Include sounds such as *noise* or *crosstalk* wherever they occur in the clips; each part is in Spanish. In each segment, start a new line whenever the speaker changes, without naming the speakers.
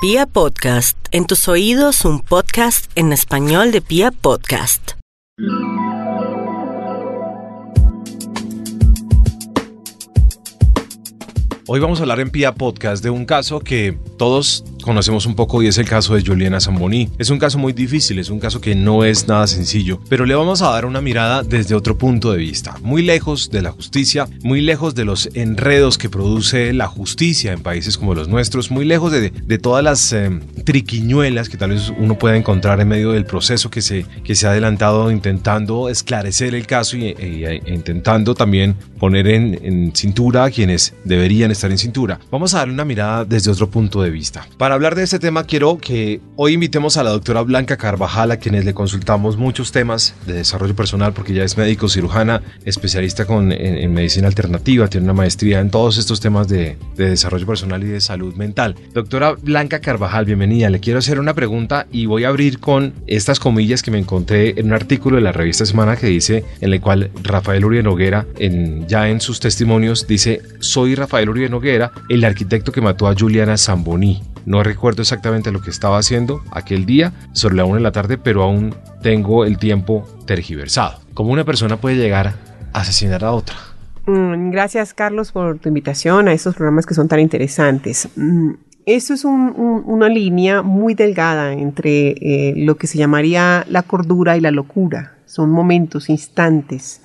Pia Podcast, en tus oídos un podcast en español de Pia Podcast.
Hoy vamos a hablar en Pia Podcast de un caso que todos conocemos un poco y es el caso de Juliana Zamboni. Es un caso muy difícil, es un caso que no es nada sencillo, pero le vamos a dar una mirada desde otro punto de vista, muy lejos de la justicia, muy lejos de los enredos que produce la justicia en países como los nuestros, muy lejos de, todas las em, triquiñuelas que tal vez uno pueda encontrar en medio del proceso que se, que se ha adelantado intentando esclarecer el caso y, e, e intentando también poner en, en cintura a quienes deberían estar en cintura. Vamos a darle una mirada desde otro punto de vista. Para hablar de este tema quiero que hoy invitemos a la doctora Blanca Carvajal, a quienes le consultamos muchos temas de desarrollo personal, porque ella es médico cirujana, especialista con, en, medicina alternativa, tiene una maestría en todos estos temas de, de desarrollo personal y de salud mental. Doctora Blanca Carvajal, bienvenida. Le quiero hacer una pregunta y voy a abrir con estas comillas que me encontré en un artículo de la revista Semana que dice, en el cual Rafael Uribe Noguera, en, ya en sus testimonios, dice, soy Rafael Uribe Noguera, el arquitecto que mató a Juliana Zamboni. No recuerdo exactamente lo que estaba haciendo aquel día, sobre la una de la tarde, pero aún tengo el tiempo tergiversado. ¿Cómo una persona puede llegar a asesinar a otra?
Mm, gracias, Carlos, por tu invitación a estos programas que son tan interesantes. Mm, esto es una línea muy delgada entre eh, lo que se llamaría la cordura y la locura. Son momentos, instantes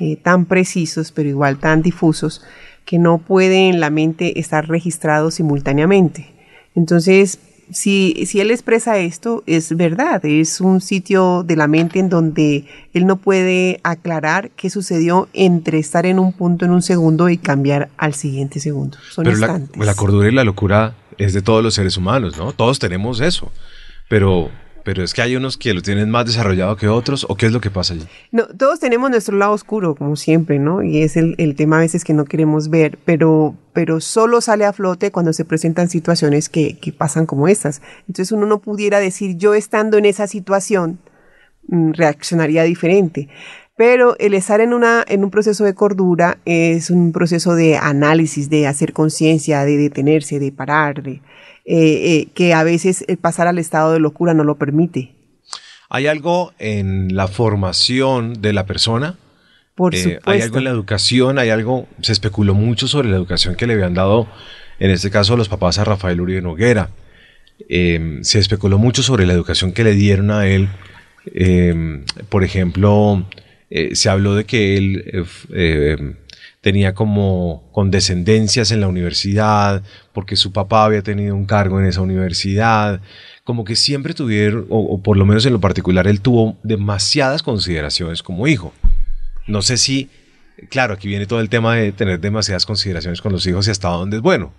eh, tan precisos, pero igual tan difusos, que no pueden en la mente estar registrados simultáneamente. Entonces, si, si él expresa esto, es verdad, es un sitio de la mente en donde él no puede aclarar qué sucedió entre estar en un punto en un segundo y cambiar al siguiente segundo.
Son Pero la, la cordura y la locura es de todos los seres humanos, ¿no? Todos tenemos eso. Pero pero es que hay unos que lo tienen más desarrollado que otros, ¿o qué es lo que pasa allí?
No, todos tenemos nuestro lado oscuro, como siempre, ¿no? Y es el, el, tema a veces que no queremos ver, pero, pero solo sale a flote cuando se presentan situaciones que, que pasan como estas. Entonces uno no pudiera decir, yo estando en esa situación, mm, reaccionaría diferente. Pero el estar en, una, en un proceso de cordura es un proceso de análisis, de hacer conciencia, de detenerse, de parar, de, eh, eh, que a veces el pasar al estado de locura no lo permite.
¿Hay algo en la formación de la persona?
Por supuesto.
Eh, ¿Hay algo en la educación? ¿Hay algo? Se especuló mucho sobre la educación que le habían dado, en este caso, los papás a Rafael Uribe Noguera. se especuló mucho sobre la educación que le dieron a él. por ejemplo, se habló de que él tenía como condescendencias en la universidad, porque su papá había tenido un cargo en esa universidad, como que siempre tuvieron, o, por lo menos en lo particular, él tuvo demasiadas consideraciones como hijo. No sé si, claro, aquí viene todo el tema de tener demasiadas consideraciones con los hijos y hasta dónde es bueno.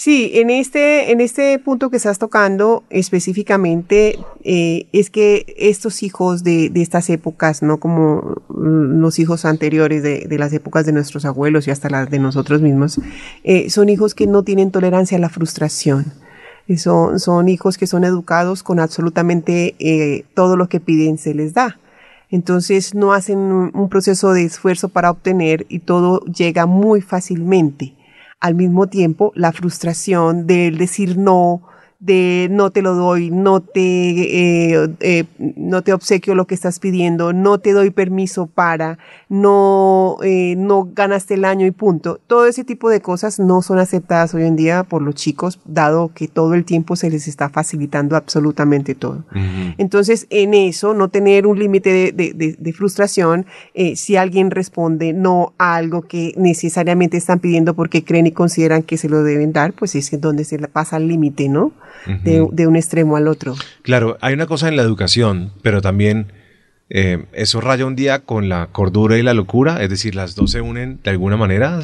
Sí, en este, en este punto que estás tocando específicamente eh, es que estos hijos de, de, estas épocas, no como los hijos anteriores de, de, las épocas de nuestros abuelos y hasta las de nosotros mismos, eh, son hijos que no tienen tolerancia a la frustración. Son, son hijos que son educados con absolutamente eh, todo lo que piden se les da. Entonces no hacen un proceso de esfuerzo para obtener y todo llega muy fácilmente al mismo tiempo la frustración del decir no, de no te lo doy, no te, eh, eh, no te obsequio lo que estás pidiendo, no te doy permiso para, no, eh, no ganaste el año y punto. Todo ese tipo de cosas no son aceptadas hoy en día por los chicos, dado que todo el tiempo se les está facilitando absolutamente todo. Entonces, en eso, no tener un límite de, de, de, frustración, si alguien responde no a algo que necesariamente están pidiendo porque creen y consideran que se lo deben dar, pues es donde se le pasa el límite, ¿no? De, un extremo al otro.
Claro, hay una cosa en la educación, pero también eh, eso raya un día con la cordura y la locura, es decir, las dos se unen de alguna manera.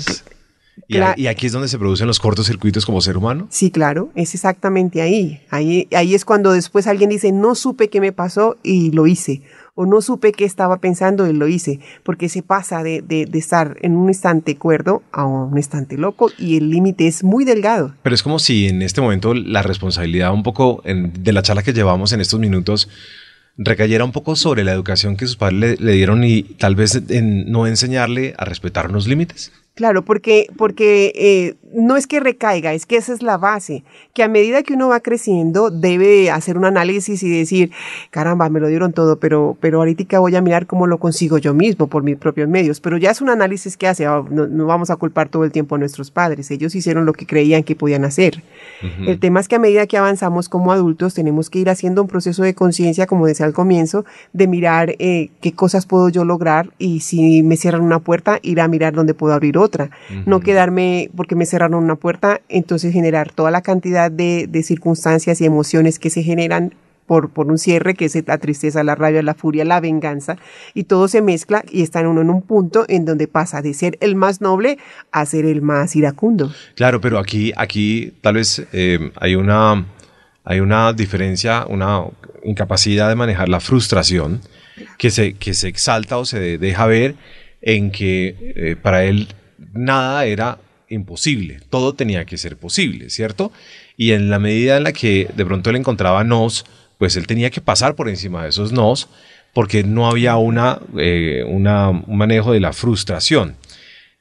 Y, y, aquí es donde se producen los cortocircuitos como ser humano.
Sí, claro, es exactamente ahí. ahí. Ahí es cuando después alguien dice, no supe qué me pasó y lo hice o no supe qué estaba pensando y lo hice, porque se pasa de, de, de estar en un instante cuerdo a un instante loco y el límite es muy delgado.
Pero es como si en este momento la responsabilidad un poco de la charla que llevamos en estos minutos recayera un poco sobre la educación que sus padres le, dieron y tal vez en no enseñarle a respetar unos límites.
Claro, porque, porque eh, no es que recaiga, es que esa es la base, que a medida que uno va creciendo debe hacer un análisis y decir, caramba, me lo dieron todo, pero, pero ahorita voy a mirar cómo lo consigo yo mismo por mis propios medios. Pero ya es un análisis que hace, ah, no, vamos a culpar todo el tiempo a nuestros padres, ellos hicieron lo que creían que podían hacer. El tema es que a medida que avanzamos como adultos tenemos que ir haciendo un proceso de conciencia, como decía al comienzo, de mirar eh, qué cosas puedo yo lograr y si me cierran una puerta, ir a mirar dónde puedo abrir otra. No quedarme porque me cerraron una puerta, entonces generar toda la cantidad de, circunstancias y emociones que se generan por, por, un cierre, que es la tristeza, la rabia, la furia, la venganza, y todo se mezcla y está uno en un punto en donde pasa de ser el más noble a ser el más iracundo.
Claro, pero aquí, aquí tal vez eh, hay, una, hay una diferencia, una incapacidad de manejar la frustración que se, que se exalta o se deja ver en que eh, para él nada era imposible, todo tenía que ser posible, ¿cierto? Y en la medida en la que de pronto él encontraba nos, pues él tenía que pasar por encima de esos nos porque no había una, eh, una, un manejo de la frustración.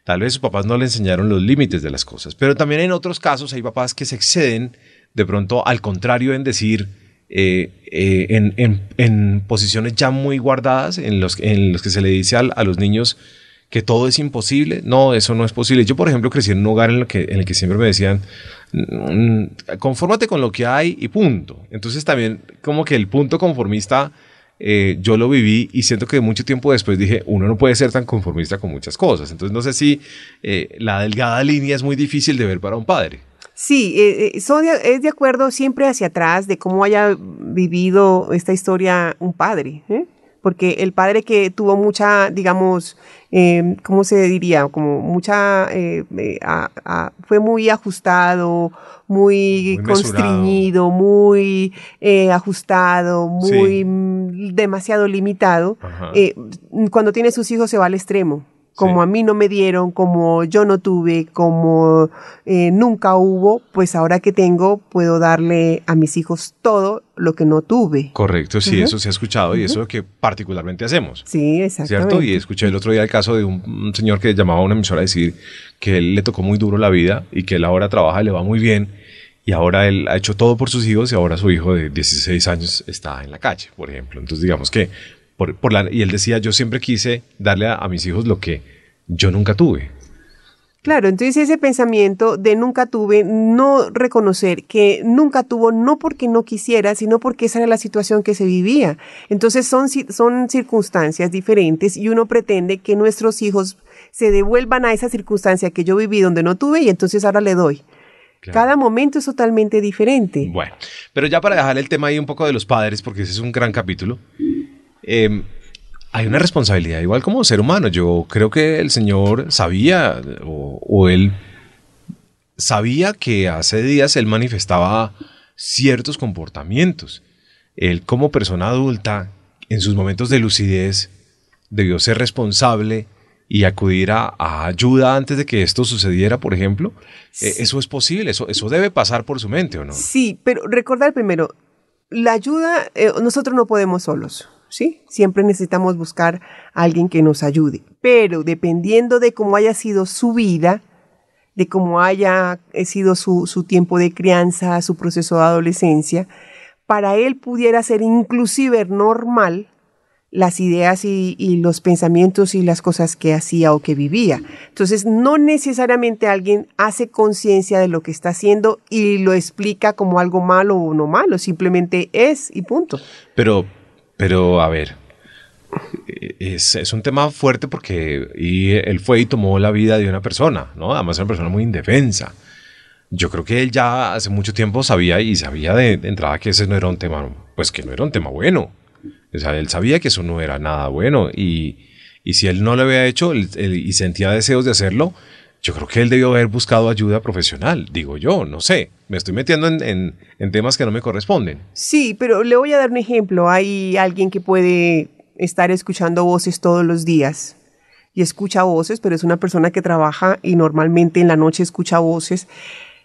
Tal vez sus papás no le enseñaron los límites de las cosas, pero también en otros casos hay papás que se exceden de pronto al contrario en decir, eh, eh, en, en, posiciones ya muy guardadas, en los, en los que se le dice a los niños, que todo es imposible. No, eso no es posible. Yo, por ejemplo, crecí en un hogar en el que, en el que siempre me decían, mm, confórmate con lo que hay y punto. Entonces también como que el punto conformista eh, yo lo viví y siento que mucho tiempo después dije, uno no puede ser tan conformista con muchas cosas. Entonces no sé si eh, la delgada línea es muy difícil de ver para un padre.
Sí, eh, es de acuerdo siempre hacia atrás de cómo haya vivido esta historia un padre. ¿eh? Porque el padre que tuvo mucha, digamos, eh, ¿cómo se diría? Como mucha, eh, eh, fue muy ajustado, muy, constriñido, muy ajustado, muy demasiado limitado. cuando tiene sus hijos se va al extremo como a mí no me dieron, como yo no tuve, como eh, nunca hubo, pues ahora que tengo puedo darle a mis hijos todo lo que no tuve.
Correcto, sí, eso se ha escuchado y eso es lo que particularmente hacemos.
Sí, exactamente. ¿Cierto?
Y escuché el otro día el caso de un, señor que llamaba a una emisora a decir que él le tocó muy duro la vida y que él ahora trabaja y le va muy bien y ahora él ha hecho todo por sus hijos y ahora su hijo de 16 años está en la calle, por ejemplo. Entonces digamos que por, la, y él decía, yo siempre quise darle a, mis hijos lo que yo nunca tuve.
Claro, entonces ese pensamiento de nunca tuve, no reconocer que nunca tuvo, no porque no quisiera, sino porque esa era la situación que se vivía. Entonces son, son circunstancias diferentes y uno pretende que nuestros hijos se devuelvan a esa circunstancia que yo viví donde no tuve y entonces ahora le doy. Cada momento es totalmente diferente.
Bueno, pero ya para dejar el tema ahí un poco de los padres, porque ese es un gran capítulo, Em, hay una responsabilidad igual como ser humano. Yo creo que el Señor sabía o, él sabía que hace días él manifestaba ciertos comportamientos. Él como persona adulta, en sus momentos de lucidez, debió ser responsable y acudir a, ayuda antes de que esto sucediera, por ejemplo. E, eso es posible, eso, eso debe pasar por su mente, ¿o no?
Sí, pero recordar primero, la ayuda, eh, nosotros no podemos solos. ¿Sí? Siempre necesitamos buscar a alguien que nos ayude. Pero dependiendo de cómo haya sido su vida, de cómo haya sido su, tiempo de crianza, su proceso de adolescencia, para él pudiera ser inclusive normal las ideas y, y, los pensamientos y las cosas que hacía o que vivía. Entonces, no necesariamente alguien hace conciencia de lo que está haciendo y lo explica como algo malo o no malo, simplemente es y punto.
Pero, pero, a ver, es, un tema fuerte porque y él fue y tomó la vida de una persona, ¿no? Además, una persona muy indefensa. Yo creo que él ya hace mucho tiempo sabía y sabía de, entrada que ese no era un tema, pues que no era un tema bueno. O sea, él sabía que eso no era nada bueno y, si él no lo había hecho y sentía deseos de hacerlo, yo creo que él debió haber buscado ayuda profesional, digo yo, no sé, me estoy metiendo en, temas que no me corresponden.
Sí, pero le voy a dar un ejemplo. Hay alguien que puede estar escuchando voces todos los días y escucha voces, pero es una persona que trabaja y normalmente en la noche escucha voces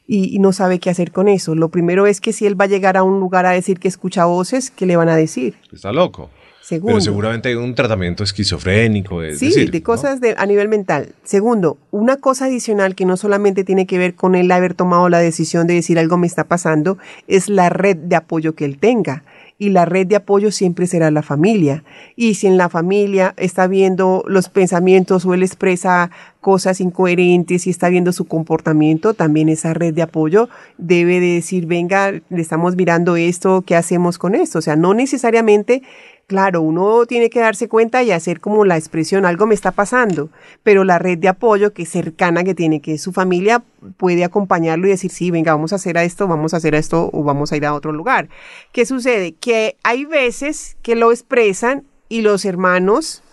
y, no sabe qué hacer con eso. Lo primero es que si él va a llegar a un lugar a decir que escucha voces, ¿qué le van a decir?
Está loco.
Segundo,
Pero seguramente hay un tratamiento esquizofrénico. Es
sí,
decir,
de
¿no?
cosas de, a nivel mental. Segundo, una cosa adicional que no solamente tiene que ver con él haber tomado la decisión de decir algo me está pasando, es la red de apoyo que él tenga. Y la red de apoyo siempre será la familia. Y si en la familia está viendo los pensamientos o él expresa cosas incoherentes y está viendo su comportamiento, también esa red de apoyo debe de decir, venga, le estamos mirando esto, ¿qué hacemos con esto? O sea, no necesariamente Claro, uno tiene que darse cuenta y hacer como la expresión, algo me está pasando, pero la red de apoyo que es cercana que tiene, que es su familia, puede acompañarlo y decir, sí, venga, vamos a hacer esto, vamos a hacer esto o vamos a ir a otro lugar. ¿Qué sucede? Que hay veces que lo expresan y los hermanos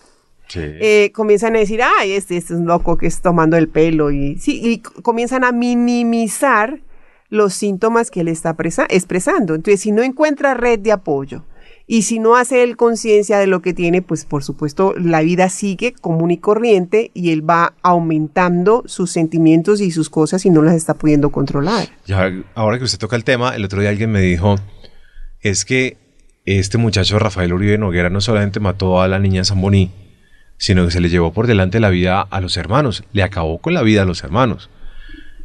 Sí.
eh, comienzan a decir, ay, este, este es un loco que está tomando el pelo y, sí, y comienzan a minimizar los síntomas que él está presa- expresando. Entonces, si no encuentra red de apoyo y si no hace él conciencia de lo que tiene, pues por supuesto la vida sigue común y corriente y él va aumentando sus sentimientos y sus cosas y no las está pudiendo controlar.
Ya, ahora que usted toca el tema, el otro día alguien me dijo, es que este muchacho Rafael Uribe Noguera no solamente mató a la niña Zamboní, sino que se le llevó por delante la vida a los hermanos, le acabó con la vida a los hermanos.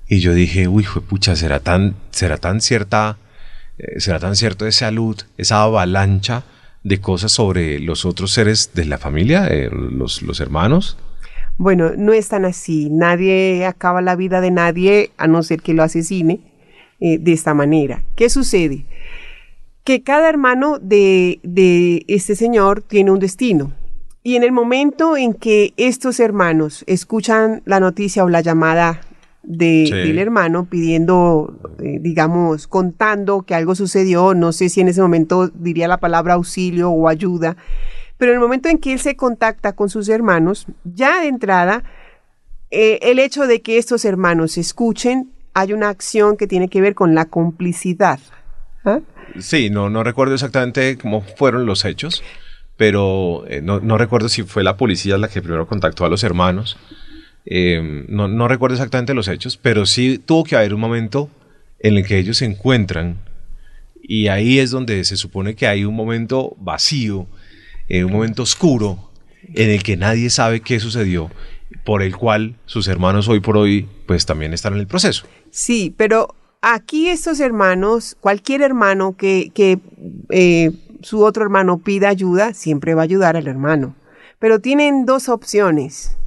Y yo dije, uy, pucha, será tan, será tan cierta, será tan cierto esa luz, esa avalancha de cosas sobre los otros seres de la familia, eh, los, los hermanos.
Bueno, no es tan así. Nadie acaba la vida de nadie a no ser que lo asesine eh, de esta manera. ¿Qué sucede? Que cada hermano de, de este señor tiene un destino. Y en el momento en que estos hermanos escuchan la noticia o la llamada de,
Sí.
del hermano pidiendo, eh, digamos, contando que algo sucedió, no sé si en ese momento diría la palabra auxilio o ayuda, pero en el momento en que él se contacta con sus hermanos, ya de entrada, eh, el hecho de que estos hermanos escuchen, hay una acción que tiene que ver con la complicidad. ¿ah?
Sí, no, no recuerdo exactamente cómo fueron los hechos, pero eh, no, no recuerdo si fue la policía la que primero contactó a los hermanos. Eh, no, recuerdo exactamente los hechos, pero sí tuvo que haber un momento en el que ellos se encuentran y ahí es donde se supone que hay un momento vacío, eh, un momento oscuro, en el que nadie sabe qué sucedió, por el cual sus hermanos hoy por hoy pues también están en el proceso.
Sí, pero aquí estos hermanos, cualquier hermano que, que eh, su otro hermano pida ayuda, siempre va a ayudar al hermano. Pero tienen dos opciones,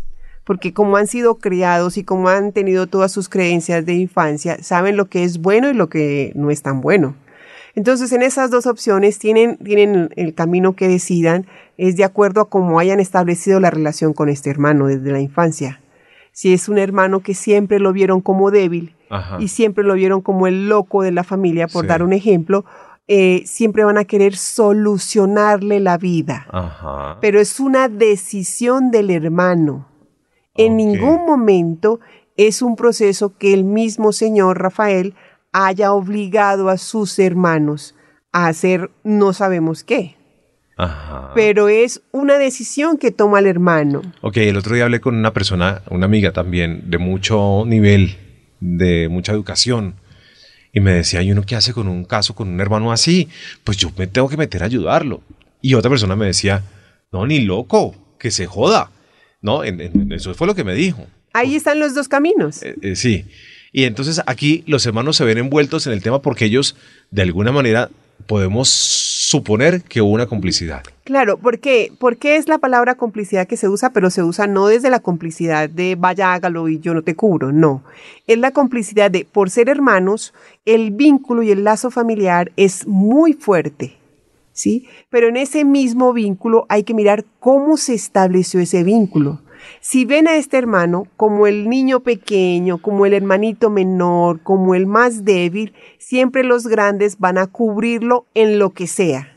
porque como han sido criados y como han tenido todas sus creencias de infancia, saben lo que es bueno y lo que no es tan bueno. Entonces, en esas dos opciones tienen, tienen el camino que decidan, es de acuerdo a cómo hayan establecido la relación con este hermano desde la infancia. Si es un hermano que siempre lo vieron como débil
Ajá.
y siempre lo vieron como el loco de la familia, por
Sí.
dar un ejemplo, eh, siempre van a querer solucionarle la vida.
Ajá.
Pero es una decisión del hermano. En ningún momento es un proceso que el mismo señor Rafael haya obligado a sus hermanos a hacer no sabemos qué.
Ajá.
Pero es una decisión que toma el hermano.
Ok, el otro día hablé con una persona, una amiga también, de mucho nivel, de mucha educación, y me decía, ¿y uno qué hace con un caso con un hermano así? Pues yo me tengo que meter a ayudarlo. Y otra persona me decía, no, ni loco, que se joda. No, en- en- eso fue lo que me dijo.
Ahí están los dos caminos.
Eh, eh, sí. Y entonces aquí los hermanos se ven envueltos en el tema porque ellos, de alguna manera, podemos suponer que hubo una complicidad.
Claro, ¿por qué? Porque es la palabra complicidad que se usa, pero se usa no desde la complicidad de vaya, hágalo y yo no te cubro, no. Es la complicidad de, por ser hermanos, el vínculo y el lazo familiar es muy fuerte, ¿sí? Pero en ese mismo vínculo hay que mirar cómo se estableció ese vínculo. Si ven a este hermano como el niño pequeño, como el hermanito menor, como el más débil, siempre los grandes van a cubrirlo en lo que sea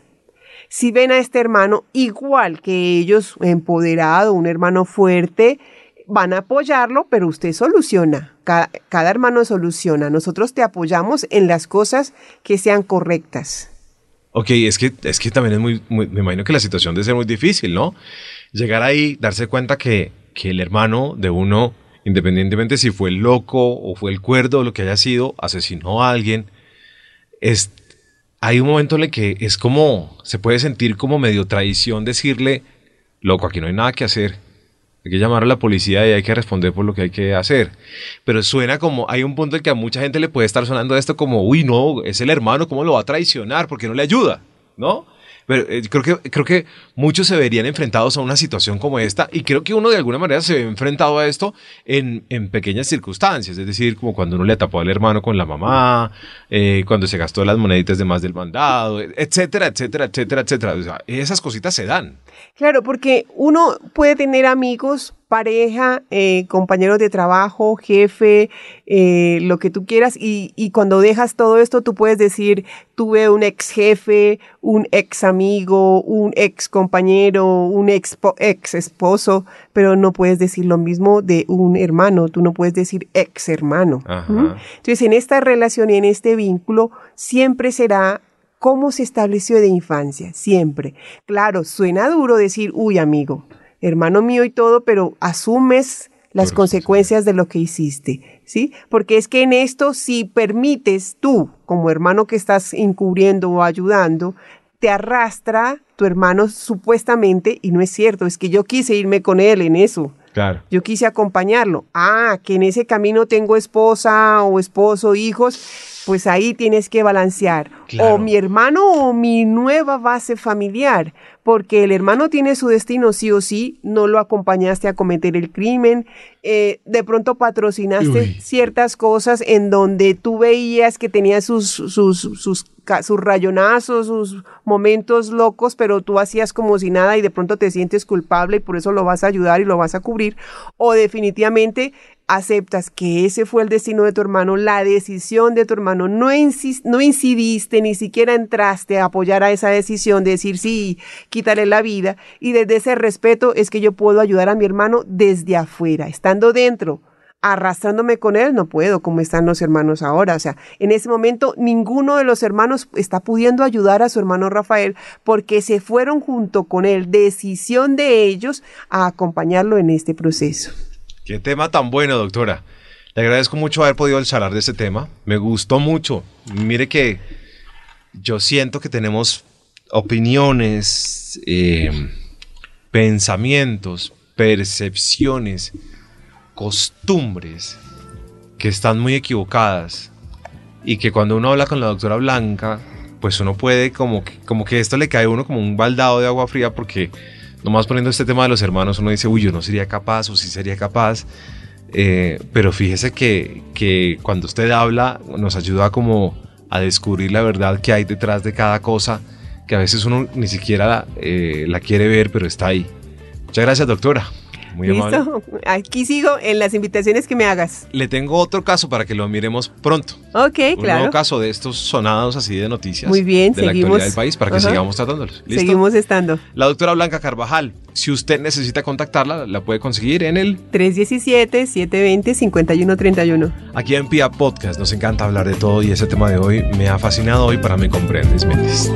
si ven a este hermano igual que ellos, empoderado, un hermano fuerte, van a apoyarlo, pero usted soluciona. Cada, cada, hermano soluciona. Nosotros te apoyamos en las cosas que sean correctas.
Ok, es que, es que también es muy, me imagino que la situación debe ser muy difícil, ¿no? Llegar ahí, darse cuenta que, que el hermano de uno, independientemente si fue el loco o fue el cuerdo o lo que haya sido, asesinó a alguien, es hay un momento en el que es como, se puede sentir como medio traición decirle, loco, aquí no hay nada que hacer. Hay que llamar a la policía y hay que responder por lo que hay que hacer. Pero suena como, hay un punto en que a mucha gente le puede estar sonando esto como, uy, no, es el hermano, ¿cómo lo va a traicionar? ¿Por qué no le ayuda? ¿No? Pero eh, creo, que, creo que muchos se verían enfrentados a una situación como esta y creo que uno de alguna manera se ve enfrentado a esto en, en pequeñas circunstancias, es decir, como cuando uno le tapó al hermano con la mamá, eh, cuando se gastó las moneditas de más del mandado, etcétera, etcétera, etcétera, etcétera. O sea, esas cositas se dan.
Claro, porque uno puede tener amigos pareja, eh, compañeros de trabajo, jefe, eh, lo que tú quieras. Y, y, cuando dejas todo esto, tú puedes decir, tuve un ex jefe, un ex amigo, un ex compañero, un ex, ex esposo, pero no puedes decir lo mismo de un hermano, tú no puedes decir ex hermano. Entonces, en esta relación y en este vínculo, siempre será cómo se estableció de infancia, siempre. Claro, suena duro decir, uy, amigo, hermano mío y todo, pero asumes las consecuencias de lo que hiciste, ¿sí? Porque es que en esto, si permites tú, como hermano que estás encubriendo o ayudando, te arrastra tu hermano supuestamente, y no es cierto, es que yo quise irme con él en eso.
Claro.
Yo quise acompañarlo. Ah, que en ese camino tengo esposa o esposo, hijos, pues ahí tienes que balancear. O mi hermano o mi nueva base familiar porque el hermano tiene su destino sí o sí, no lo acompañaste a cometer el crimen, eh, de pronto patrocinaste ciertas cosas en donde tú veías que tenía sus, sus, sus, sus rayonazos, sus momentos locos, pero tú hacías como si nada y de pronto te sientes culpable y por eso lo vas a ayudar y lo vas a cubrir, o definitivamente aceptas que ese fue el destino de tu hermano, la decisión de tu hermano, no, no incidiste, ni siquiera entraste a apoyar a esa decisión de decir sí, quítale la vida, y desde ese respeto es que yo puedo ayudar a mi hermano desde afuera, estando dentro, arrastrándome con él, no puedo, como están los hermanos ahora. O sea, en ese momento ninguno de los hermanos está pudiendo ayudar a su hermano Rafael porque se fueron junto con él, decisión de ellos, a acompañarlo en este proceso.
Qué tema tan bueno, doctora. Le agradezco mucho haber podido charlar de este tema. Me gustó mucho. Mire que yo siento que tenemos opiniones, eh, pensamientos, percepciones, costumbres que están muy equivocadas y que cuando uno habla con la doctora Blanca, pues uno puede como que, como que esto le cae a uno como un baldado de agua fría porque nomás poniendo este tema de los hermanos, uno dice, uy, yo no sería capaz o sí sería capaz. Eh, pero fíjese que, que, cuando usted habla nos ayuda como a descubrir la verdad que hay detrás de cada cosa, que a veces uno ni siquiera eh, la quiere ver, pero está ahí. Muchas gracias, doctora. Muy
Listo. *laughs* Aquí sigo en las invitaciones que me hagas.
Le tengo otro caso para que lo miremos pronto.
Ok, claro.
Un caso de estos sonados así de noticias.
Muy bien,
de la actualidad del país para que sigamos tratándolos.
¿Listo? Seguimos estando.
La doctora Blanca Carvajal, si usted necesita contactarla, la puede conseguir en el
317-720-5131.
Aquí en Pia Podcast nos encanta hablar de todo y ese tema de hoy me ha fascinado hoy para Me Comprendes Méndez.